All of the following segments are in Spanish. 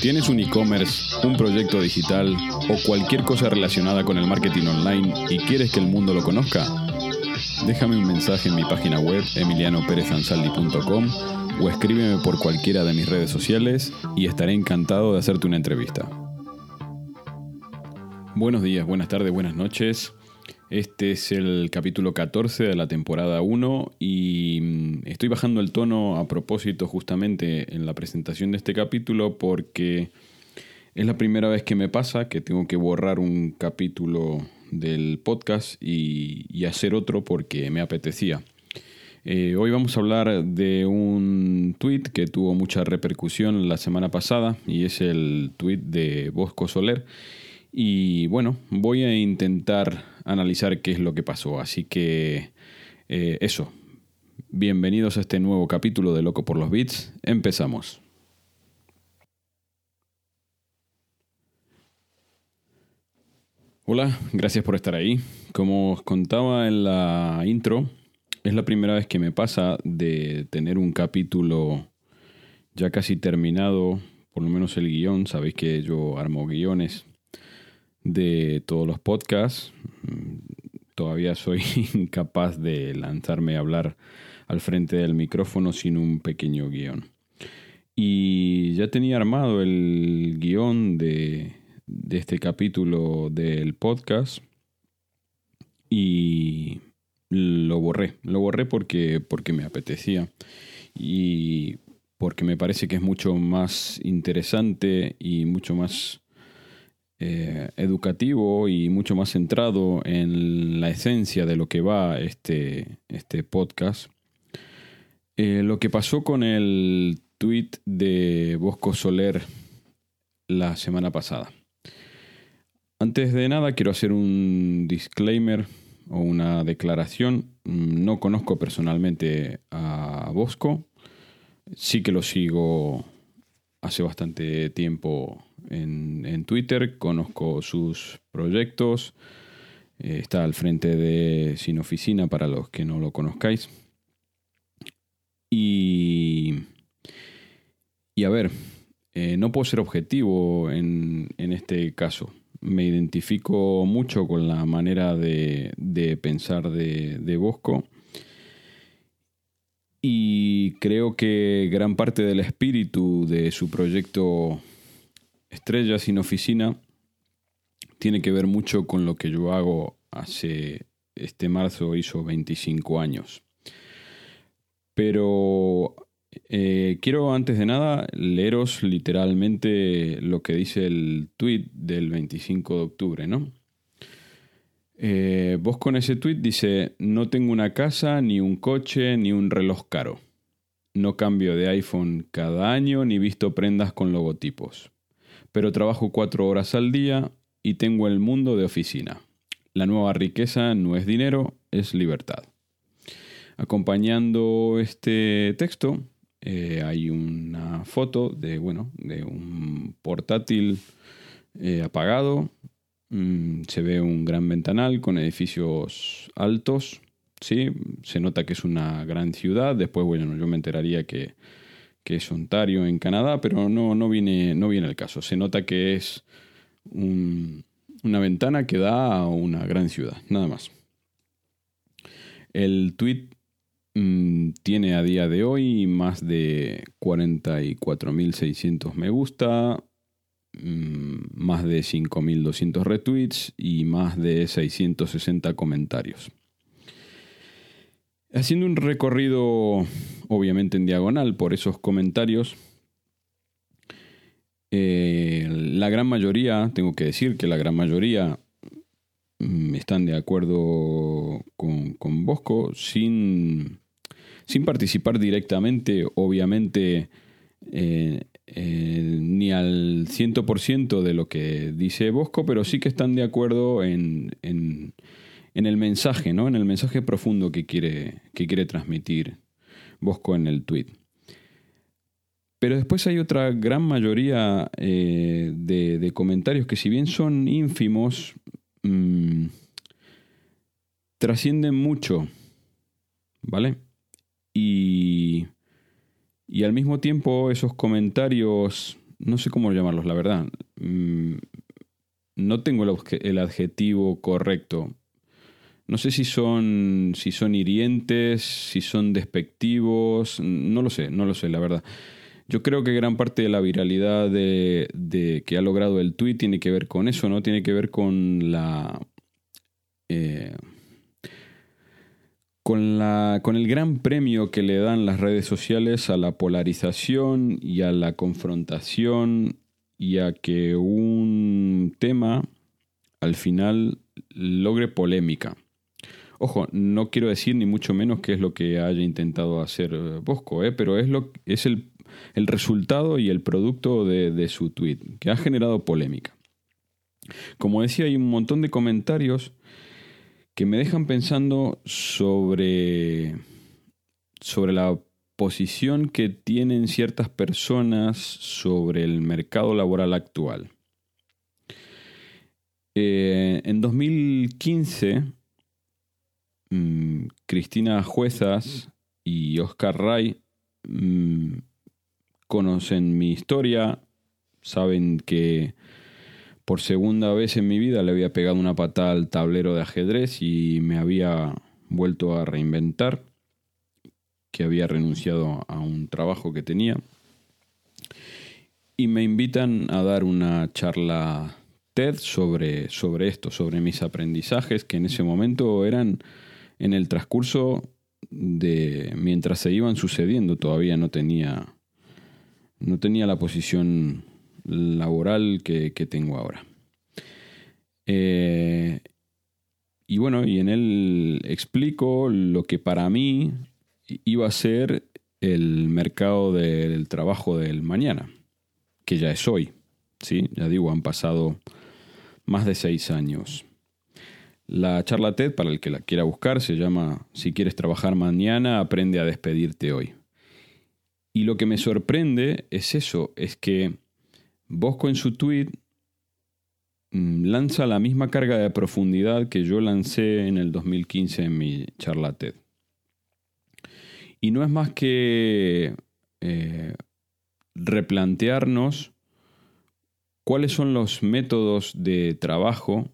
¿Tienes un e-commerce, un proyecto digital o cualquier cosa relacionada con el marketing online y quieres que el mundo lo conozca? Déjame un mensaje en mi página web emilianoperezansaldi.com o escríbeme por cualquiera de mis redes sociales y estaré encantado de hacerte una entrevista. Buenos días, buenas tardes, buenas noches. Este es el capítulo 14 de la temporada 1 y mm, estoy bajando el tono a propósito justamente en la presentación de este capítulo porque es la primera vez que me pasa que tengo que borrar un capítulo del podcast y, hacer otro porque me apetecía. Eh, hoy vamos a hablar de un tweet que tuvo mucha repercusión la semana pasada y es el tweet de Bosco Soler. Y bueno, voy a intentar analizar qué es lo que pasó. Así que eh, eso. Bienvenidos a este nuevo capítulo de Loco por los Beats. Empezamos. Hola, gracias por estar ahí. Como os contaba en la intro, es la primera vez que me pasa de tener un capítulo ya casi terminado, por lo menos el guion. Sabéis que yo armo guiones de todos los podcasts. Todavía soy incapaz de lanzarme a hablar al frente del micrófono sin un pequeño guion. Y ya tenía armado el guion de, de este capítulo del podcast y lo borré. Lo borré porque, porque me apetecía y porque me parece que es mucho más interesante y mucho más eh, educativo y mucho más centrado en la esencia de lo que va este, este podcast. Eh, lo que pasó con el tweet de Bosco Soler la semana pasada. Antes de nada quiero hacer un disclaimer o una declaración. No conozco personalmente a Bosco. Sí que lo sigo hace bastante tiempo en, Twitter. Conozco sus proyectos. Eh, está al frente de Sin Oficina para los que no lo conozcáis. Y, y a ver, eh, no puedo ser objetivo en, en este caso me identifico mucho con la manera de, de pensar de, de, Bosco y creo que gran parte del espíritu de su proyecto Estrella sin oficina tiene que ver mucho con lo que yo hago hace este marzo hizo 25 años. Pero eh, quiero antes de nada leeros literalmente lo que dice el tweet del 25 de octubre, ¿no? Eh, vos con ese tweet dice, no tengo una casa, ni un coche, ni un reloj caro. No cambio de iPhone cada año, ni visto prendas con logotipos. Pero trabajo cuatro horas al día y tengo el mundo de oficina. La nueva riqueza no es dinero, es libertad. Acompañando este texto eh, hay una foto de, bueno, de un portátil eh, apagado. Mm, se ve un gran ventanal con edificios altos. ¿sí? Se nota que es una gran ciudad. Después, bueno, yo me enteraría que, que es Ontario en Canadá, pero no, no, viene, no viene el caso. Se nota que es un, una ventana que da a una gran ciudad, nada más. El tweet Mm, tiene a día de hoy más de 44.600 me gusta, mm, más de 5.200 retweets y más de 660 comentarios. Haciendo un recorrido obviamente en diagonal por esos comentarios, eh, la gran mayoría, tengo que decir que la gran mayoría mm, están de acuerdo con, con Bosco sin sin participar directamente, obviamente, eh, eh, ni al 100% de lo que dice Bosco, pero sí que están de acuerdo en, en, el mensaje, ¿no? En el mensaje profundo que quiere, que quiere transmitir Bosco en el tweet. Pero después hay otra gran mayoría eh, de, comentarios que si bien son ínfimos, mm, trascienden mucho, ¿vale? Y, y al mismo tiempo esos comentarios, no sé cómo llamarlos, la verdad, mm, no tengo el, adjetivo correcto. No sé si son, si son hirientes, si son despectivos, no lo sé, no lo sé, la verdad. Yo creo que gran parte de la viralidad de, que ha logrado el tweet tiene que ver con eso, ¿no? Tiene que ver con la. Eh, con, la, con el gran premio que le dan las redes sociales a la polarización y a la confrontación y a que un tema al final logre polémica. Ojo, no quiero decir ni mucho menos que es lo que haya intentado hacer Bosco, ¿eh? pero es, lo, es el el resultado y el producto de, su tweet, que ha generado polémica. Como decía, hay un montón de comentarios que me dejan pensando sobre, sobre la posición que tienen ciertas personas sobre el mercado laboral actual. Eh, en 2015, mm, Cristina Juezas y Oscar Ray mm, conocen mi historia, saben que por segunda vez en mi vida le había pegado una patada al tablero de ajedrez y me había vuelto a reinventar, que había renunciado a un trabajo que tenía. Y me invitan a dar una charla TED sobre, sobre esto, sobre mis aprendizajes, que en ese momento eran en el transcurso de mientras se iban sucediendo, todavía no tenía no tenía la posición laboral que, tengo ahora. Eh, y bueno, y en él explico lo que para mí iba a ser el mercado del trabajo del mañana, que ya es hoy. ¿sí? Ya digo, han pasado más de seis años. La charla TED, para el que la quiera buscar, se llama Si quieres trabajar mañana, aprende a despedirte hoy. Y lo que me sorprende es eso, es que Bosco en su tweet mm, lanza la misma carga de profundidad que yo lancé en el 2015 en mi charla TED. Y no es más que eh, replantearnos cuáles son los métodos de trabajo,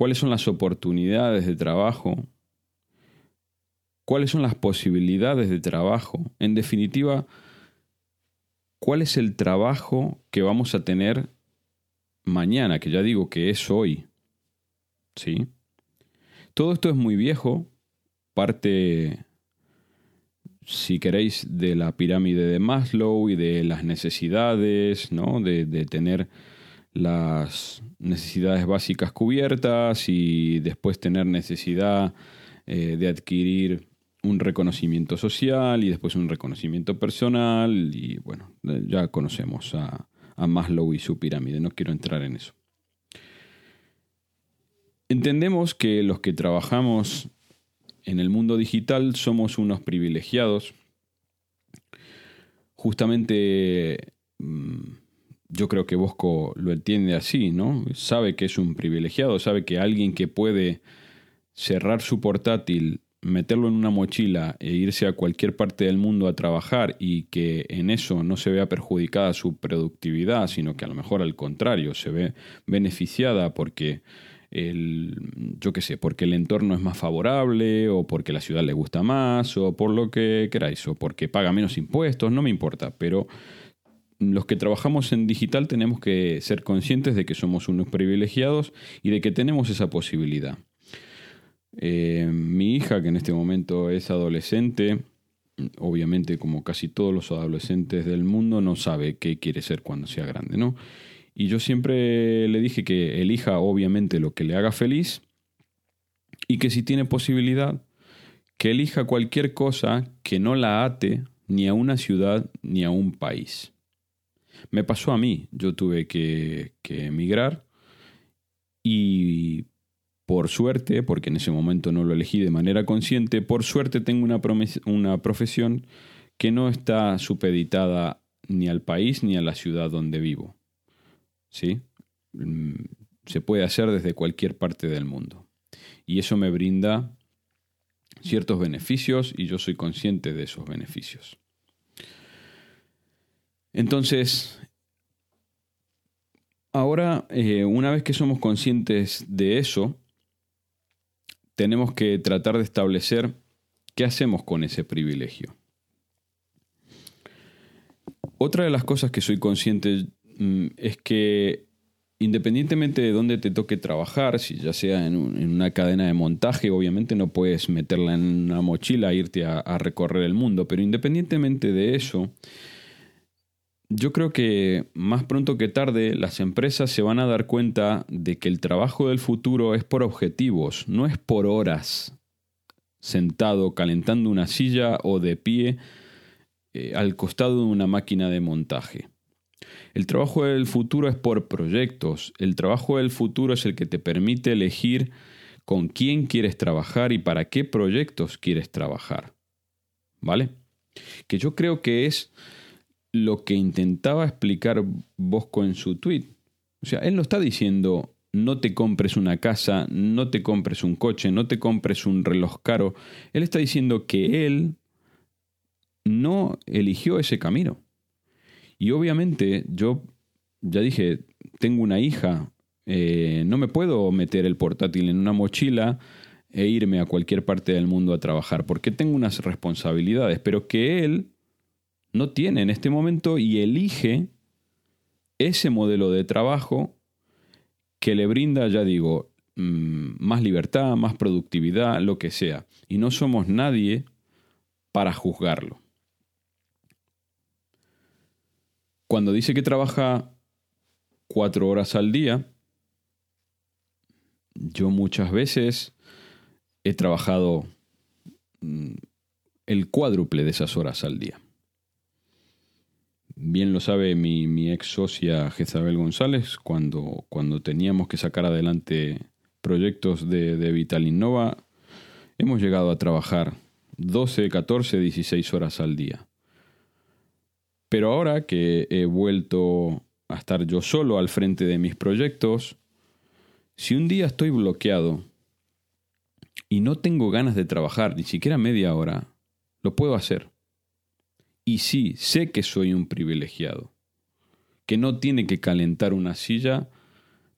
cuáles son las oportunidades de trabajo, cuáles son las posibilidades de trabajo, en definitiva, cuál es el trabajo que vamos a tener mañana, que ya digo que es hoy. ¿Sí? Todo esto es muy viejo, parte, si queréis, de la pirámide de Maslow y de las necesidades, ¿no? de, de tener las necesidades básicas cubiertas y después tener necesidad eh, de adquirir un reconocimiento social y después un reconocimiento personal y bueno, ya conocemos a, a Maslow y su pirámide, no quiero entrar en eso. Entendemos que los que trabajamos en el mundo digital somos unos privilegiados. Justamente mm, yo creo que Bosco lo entiende así, ¿no? Sabe que es un privilegiado, sabe que alguien que puede cerrar su portátil meterlo en una mochila e irse a cualquier parte del mundo a trabajar y que en eso no se vea perjudicada su productividad, sino que a lo mejor al contrario se ve beneficiada porque el, yo qué sé, porque el entorno es más favorable o porque la ciudad le gusta más o por lo que queráis o porque paga menos impuestos, no me importa, pero los que trabajamos en digital tenemos que ser conscientes de que somos unos privilegiados y de que tenemos esa posibilidad. Eh, mi hija, que en este momento es adolescente, obviamente como casi todos los adolescentes del mundo, no sabe qué quiere ser cuando sea grande, ¿no? Y yo siempre le dije que elija obviamente lo que le haga feliz y que si tiene posibilidad, que elija cualquier cosa que no la ate ni a una ciudad ni a un país. Me pasó a mí, yo tuve que, emigrar y por suerte, porque en ese momento no lo elegí de manera consciente, por suerte tengo una, una profesión que no está supeditada ni al país ni a la ciudad donde vivo. ¿Sí? Mm, se puede hacer desde cualquier parte del mundo. Y eso me brinda ciertos beneficios y yo soy consciente de esos beneficios. Entonces, ahora, eh, una vez que somos conscientes de eso, tenemos que tratar de establecer qué hacemos con ese privilegio. Otra de las cosas que soy consciente mm, es que independientemente de dónde te toque trabajar, si ya sea en, una cadena de montaje, obviamente no puedes meterla en una mochila e irte a recorrer el mundo, pero independientemente de eso, yo creo que más pronto que tarde las empresas se van a dar cuenta de que el trabajo del futuro es por objetivos, no es por horas sentado calentando una silla o de pie eh, al costado de una máquina de montaje. El trabajo del futuro es por proyectos, el trabajo del futuro es el que te permite elegir con quién quieres trabajar y para qué proyectos quieres trabajar. ¿Vale? Que yo creo que es lo que intentaba explicar Bosco en su tweet. O sea, él no está diciendo no te compres una casa, no te compres un coche, no te compres un reloj caro. Él está diciendo que él no eligió ese camino. Y obviamente yo ya dije, tengo una hija, eh, no me puedo meter el portátil en una mochila e irme a cualquier parte del mundo a trabajar, porque tengo unas responsabilidades, pero que él no tiene en este momento y elige ese modelo de trabajo que le brinda, ya digo, mm, más libertad, más productividad, lo que sea. Y no somos nadie para juzgarlo. Cuando dice que trabaja cuatro horas al día, yo muchas veces he trabajado mm, el cuádruple de esas horas al día bien lo sabe mi, ex socia Jezabel González, cuando, cuando teníamos que sacar adelante proyectos de, de Vital Innova, hemos llegado a trabajar 12, 14, 16 horas al día. Pero ahora que he vuelto a estar yo solo al frente de mis proyectos, si un día estoy bloqueado y no tengo ganas de trabajar ni siquiera media hora, lo puedo hacer. Y sí, sé que soy un privilegiado, que no tiene que calentar una silla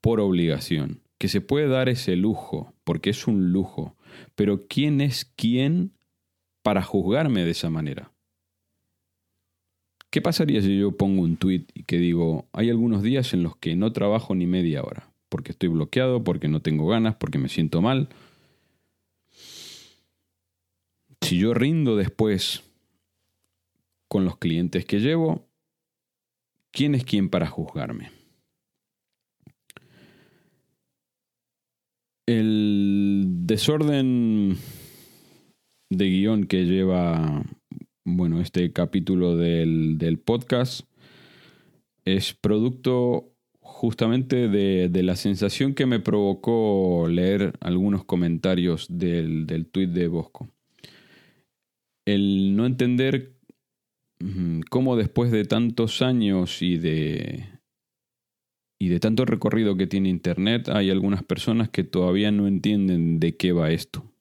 por obligación, que se puede dar ese lujo, porque es un lujo, pero ¿quién es quién para juzgarme de esa manera? ¿Qué pasaría si yo pongo un tweet y que digo, hay algunos días en los que no trabajo ni media hora, porque estoy bloqueado, porque no tengo ganas, porque me siento mal? Si yo rindo después con los clientes que llevo, ¿quién es quién para juzgarme? El desorden de guion que lleva bueno, este capítulo del, del podcast es producto justamente de, de, la sensación que me provocó leer algunos comentarios del, del tuit de Bosco. El no entender cómo después de tantos años y de, y de tanto recorrido que tiene Internet, hay algunas personas que todavía no entienden de qué va esto.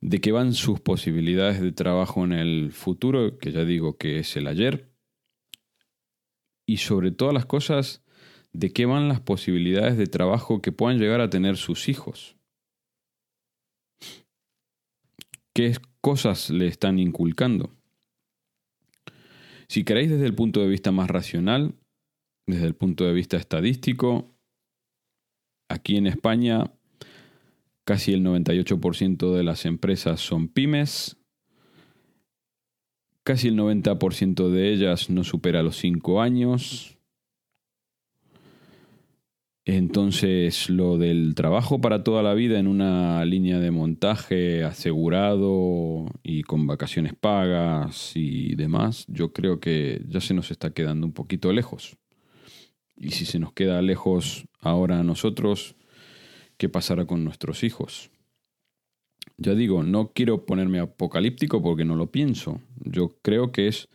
De qué van sus posibilidades de trabajo en el futuro, que ya digo que es el ayer. Y sobre todas las cosas, de qué van las posibilidades de trabajo que puedan llegar a tener sus hijos. ¿Qué cosas le están inculcando? Si queréis desde el punto de vista más racional, desde el punto de vista estadístico, aquí en España casi el 98% de las empresas son pymes, casi el 90% de ellas no supera los 5 años, Entonces, lo del trabajo para toda la vida en una línea de montaje asegurado y con vacaciones pagas y demás, yo creo que ya se nos está quedando un poquito lejos. Y si se nos queda lejos ahora a nosotros, ¿qué pasará con nuestros hijos? Ya digo, no quiero ponerme apocalíptico porque no lo pienso. Yo creo que es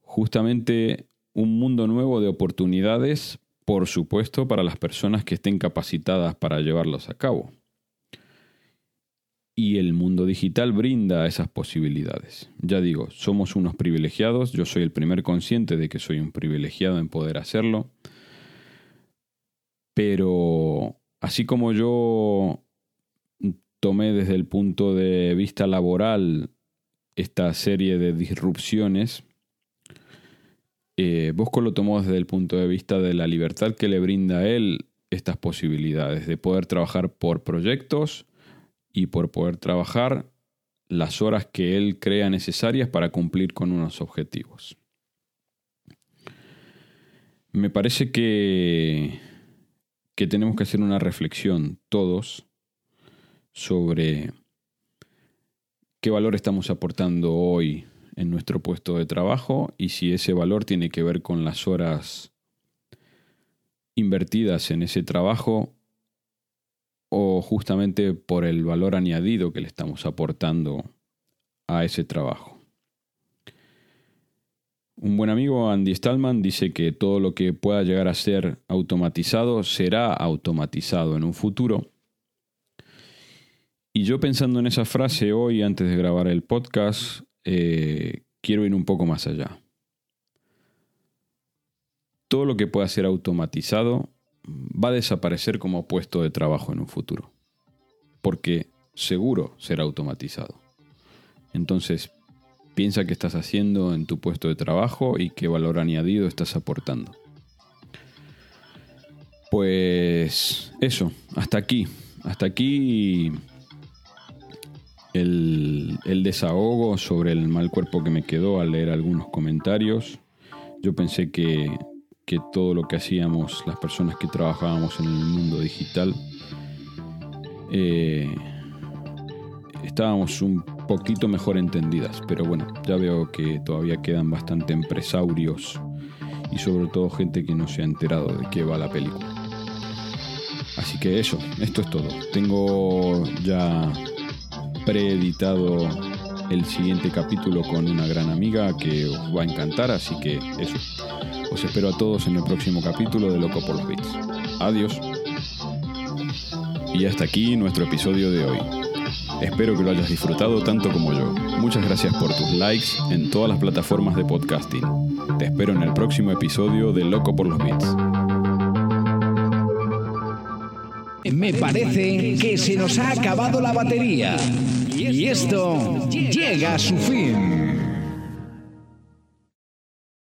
justamente un mundo nuevo de oportunidades por supuesto, para las personas que estén capacitadas para llevarlos a cabo. Y el mundo digital brinda esas posibilidades. Ya digo, somos unos privilegiados, yo soy el primer consciente de que soy un privilegiado en poder hacerlo, pero así como yo tomé desde el punto de vista laboral esta serie de disrupciones, eh, Bosco lo tomó desde el punto de vista de la libertad que le brinda a él estas posibilidades de poder trabajar por proyectos y por poder trabajar las horas que él crea necesarias para cumplir con unos objetivos. Me parece que, que tenemos que hacer una reflexión todos sobre qué valor estamos aportando hoy en nuestro puesto de trabajo y si ese valor tiene que ver con las horas invertidas en ese trabajo o justamente por el valor añadido que le estamos aportando a ese trabajo. Un buen amigo, Andy Stallman, dice que todo lo que pueda llegar a ser automatizado será automatizado en un futuro. Y yo pensando en esa frase hoy, antes de grabar el podcast, eh, quiero ir un poco más allá. Todo lo que pueda ser automatizado va a desaparecer como puesto de trabajo en un futuro. Porque seguro será automatizado. Entonces, piensa qué estás haciendo en tu puesto de trabajo y qué valor añadido estás aportando. Pues eso, hasta aquí. Hasta aquí el, desahogo sobre el mal cuerpo que me quedó al leer algunos comentarios. Yo pensé que, todo lo que hacíamos las personas que trabajábamos en el mundo digital eh, estábamos un poquito mejor entendidas, pero bueno, ya veo que todavía quedan bastante empresarios y sobre todo gente que no se ha enterado de qué va la película. Así que eso, esto es todo. Tengo ya preeditado el siguiente capítulo con una gran amiga que os va a encantar, así que eso. Os espero a todos en el próximo capítulo de Loco por los Beats. Adiós. Y hasta aquí nuestro episodio de hoy. Espero que lo hayas disfrutado tanto como yo. Muchas gracias por tus likes en todas las plataformas de podcasting. Te espero en el próximo episodio de Loco por los Beats. Me parece que se nos ha acabado la batería. Y esto llega a su fin.